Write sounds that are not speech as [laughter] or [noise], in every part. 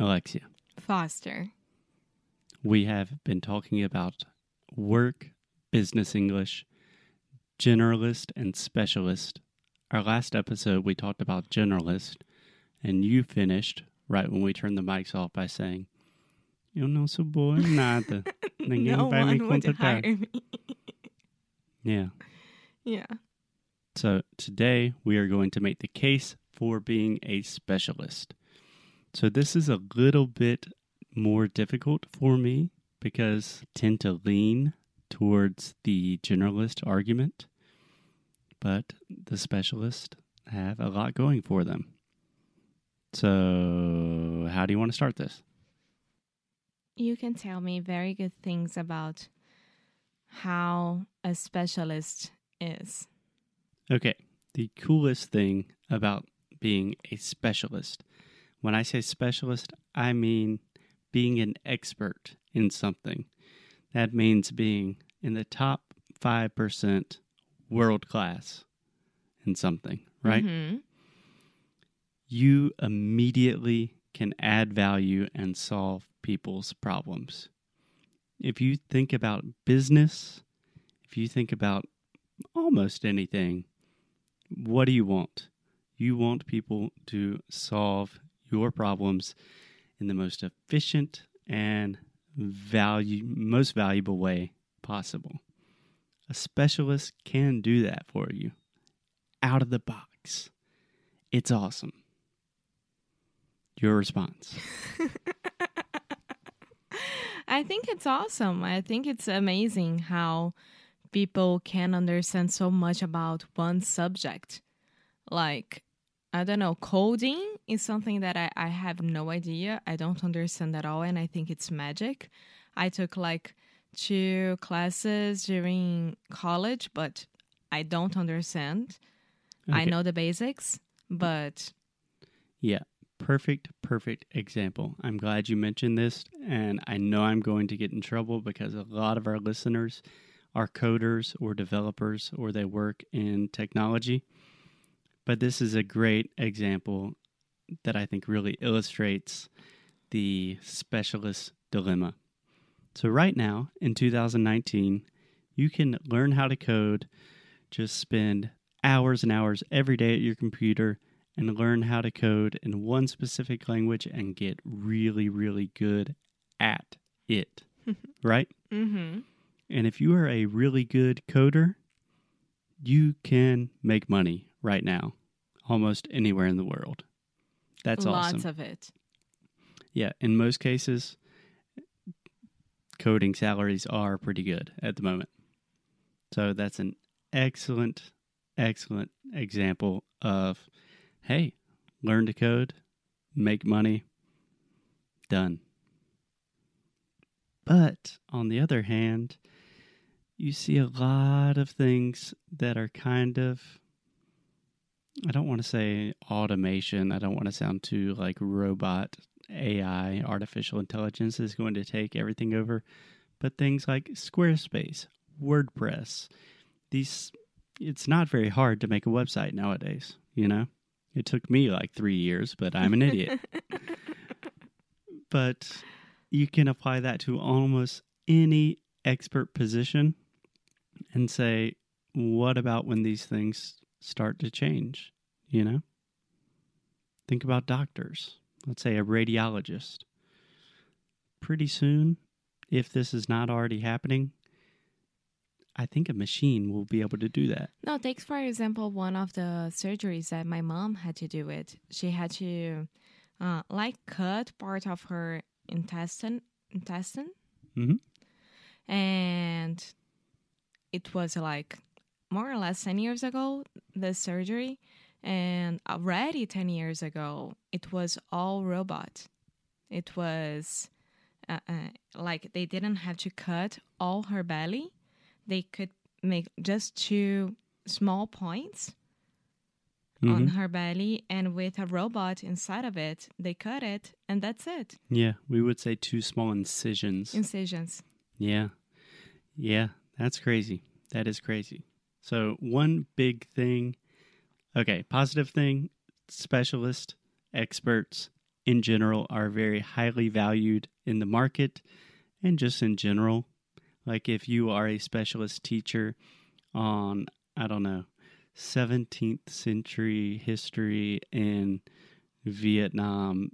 Alexia. Foster. We have been talking about work, business English, generalist, and specialist. Our last episode, we talked about generalist, and you finished right when we turned the mics off by saying, Eu não sou boa em nada. [laughs] Ninguém no vai me one would contratar. hire me. Yeah. yeah. So today we are going to make the case for being a specialist. So this is a little bit more difficult for me because I tend to lean towards the generalist argument, but the specialists have a lot going for them. So, how do you want to start this? You can tell me very good things about how a specialist is. Okay, the coolest thing about being a specialist, when I say specialist, I mean being an expert in something. That means being in the top 5% world class in something, right? Mhm. You immediately can add value and solve people's problems. If you think about business, if you think about almost anything, what do you want? You want people to solve your problems in the most efficient and value most valuable way possible. A specialist can do that for you out of the box. It's awesome. Your response. [laughs] I think it's awesome. I think it's amazing how people can understand so much about one subject. Like, I don't know, coding is something that I, I have no idea. I don't understand at all, and I think it's magic. I took like two classes during college, but I don't understand. I know the basics, but Yeah, perfect, perfect example. I'm glad you mentioned this, and I know I'm going to get in trouble because a lot of our listeners are coders or developers or they work in technology. But this is a great example that I think really illustrates the specialist dilemma. So, right now in 2019, you can learn how to code, just spend hours and hours every day at your computer and learn how to code in one specific language and get really, really good at it. [laughs] right? mm-hmm. And if you are a really good coder, you can make money right now, almost anywhere in the world. That's lots awesome. of it. yeah, in most cases, coding salaries are pretty good at the moment. So that's an excellent, excellent example of hey, learn to code, make money, done. But on the other hand, you see a lot of things that are kind of I don't want to say automation. I don't want to sound too like robot AI, artificial intelligence is going to take everything over, but things like Squarespace, WordPress, these it's not very hard to make a website nowadays, you know? It took me like 3 years, but I'm an idiot. [laughs] but you can apply that to almost any expert position and say, what about when these things start to change? You know? Think about doctors. Let's say a radiologist. Pretty soon, if this is not already happening, I think a machine will be able to do that. No, take for example one of the surgeries that my mom had to do it. She had to uh, like cut part of her intestine intestine. Mhm. And it was like more or less 10 years ago the surgery and already 10 years ago it was all robot. It was uh, uh, like they didn't have to cut all her belly. They could make just two small points on Mhm. her belly and with a robot inside of it they cut it and that's it Yeah, we would say two small incisions. incisions Yeah. Yeah, that's crazy. That is crazy. So, one big thing okay, positive thing specialist, experts in general are very highly valued in the market and just in general. Like if you are a specialist teacher on, I don't know, 17th century history in Vietnam,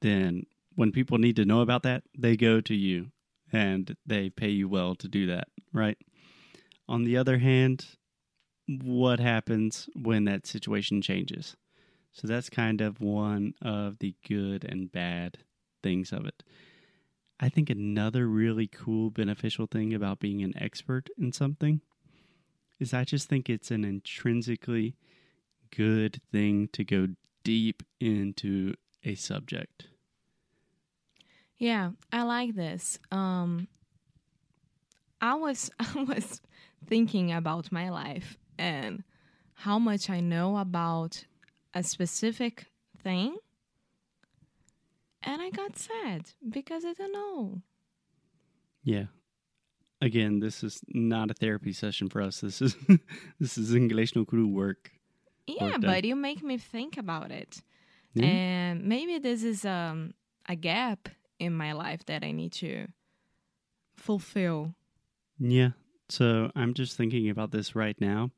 then when people need to know about that, they go to you and they pay you well to do that, right? On the other hand, what happens when that situation changes? So that's kind of one of the good and bad things of it. I think another really cool, beneficial thing about being an expert in something is I just think it's an intrinsically good thing to go deep into a subject. Yeah, I like this. Um, I was [laughs] I was thinking about my life and how much I know about a specific thing, and I got sad because I don't know. Yeah. Again, this is not a therapy session for us. This is [laughs] this is English no crew work. Yeah, but you make me think about it, and maybe this is um a gap in my life that I need to fulfill. Yeah. So I'm just thinking about this right now,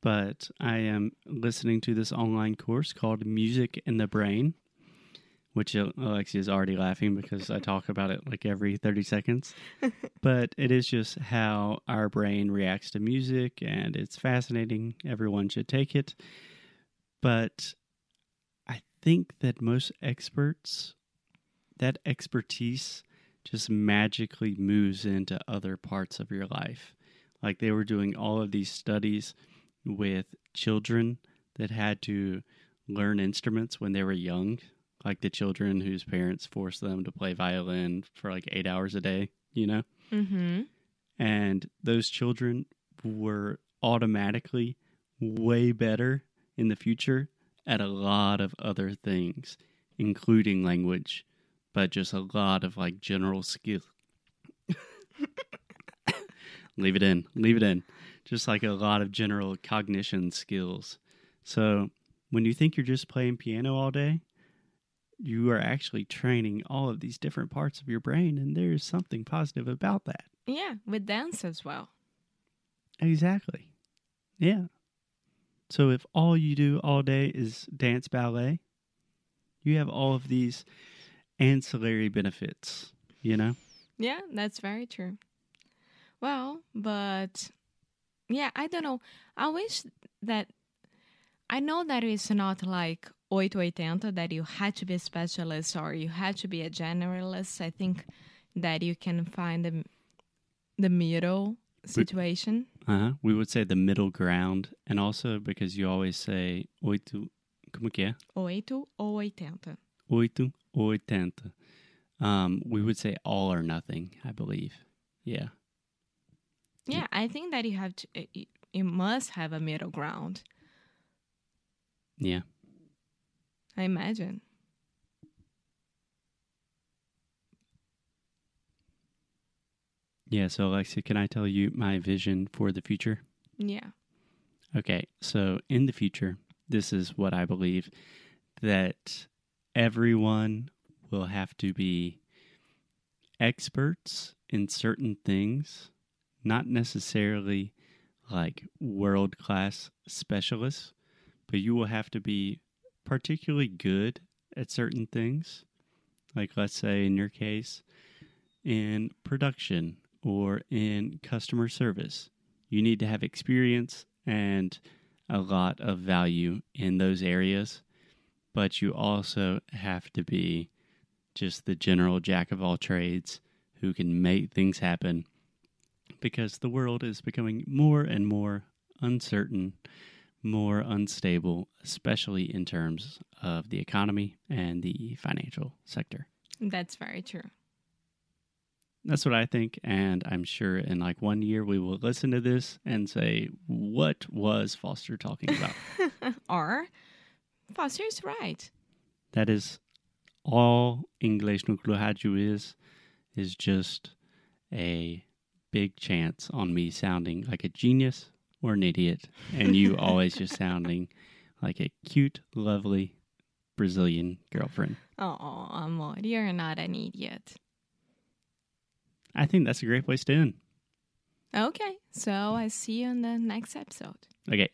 but I am listening to this online course called Music in the Brain, which Alexia is already laughing because I talk about it like every 30 seconds. [laughs] but it is just how our brain reacts to music, and it's fascinating. Everyone should take it. But I think that most experts, that expertise just magically moves into other parts of your life. Like they were doing all of these studies with children that had to learn instruments when they were young, like the children whose parents forced them to play violin for like eight hours a day, you know? Mm-hmm. And those children were automatically way better in the future at a lot of other things, including language, but just a lot of like general skill. [laughs] leave it in, leave it in. Just like a lot of general cognition skills. So when you think you're just playing piano all day, you are actually training all of these different parts of your brain, and there's something positive about that. Yeah, with dance as well. Exactly. Yeah. So if all you do all day is dance ballet, you have all of these ancillary benefits, you know? Yeah, that's very true. Well, but yeah, I don't know. I wish that I know that it's not like 880 that you had to be a specialist or you had to be a generalist. I think that you can find the the middle situation. Uh-huh. We would say the middle ground and also because you always say oito como que é? 8 ou 80. Oito oitenta. Um, we would say all or nothing, I believe. Yeah. Yeah, I think that you have to you must have a middle ground. Yeah. I imagine. Yeah, so Alexia, can I tell you my vision for the future? Yeah. Okay, so in the future, this is what I believe that everyone will have to be experts in certain things, not necessarily like world class specialists, but you will have to be particularly good at certain things. Like, let's say in your case, in production or in customer service, you need to have experience and a lot of value in those areas, but you also have to be just the general jack of all trades who can make things happen because the world is becoming more and more uncertain, more unstable, especially in terms of the economy and the financial sector. That's very true. That's what I think, and I'm sure in like one year we will listen to this and say, "What was Foster talking about?" [laughs] or Foster's right. that is all English Nuclear Rádio is, is just a big chance on me sounding like a genius or an idiot, and you [laughs] always just sounding like a cute, lovely Brazilian girlfriend. Oh, amor, you're not an idiot. I think that's a great place to end. Okay, so I see you in the next episode. Okay.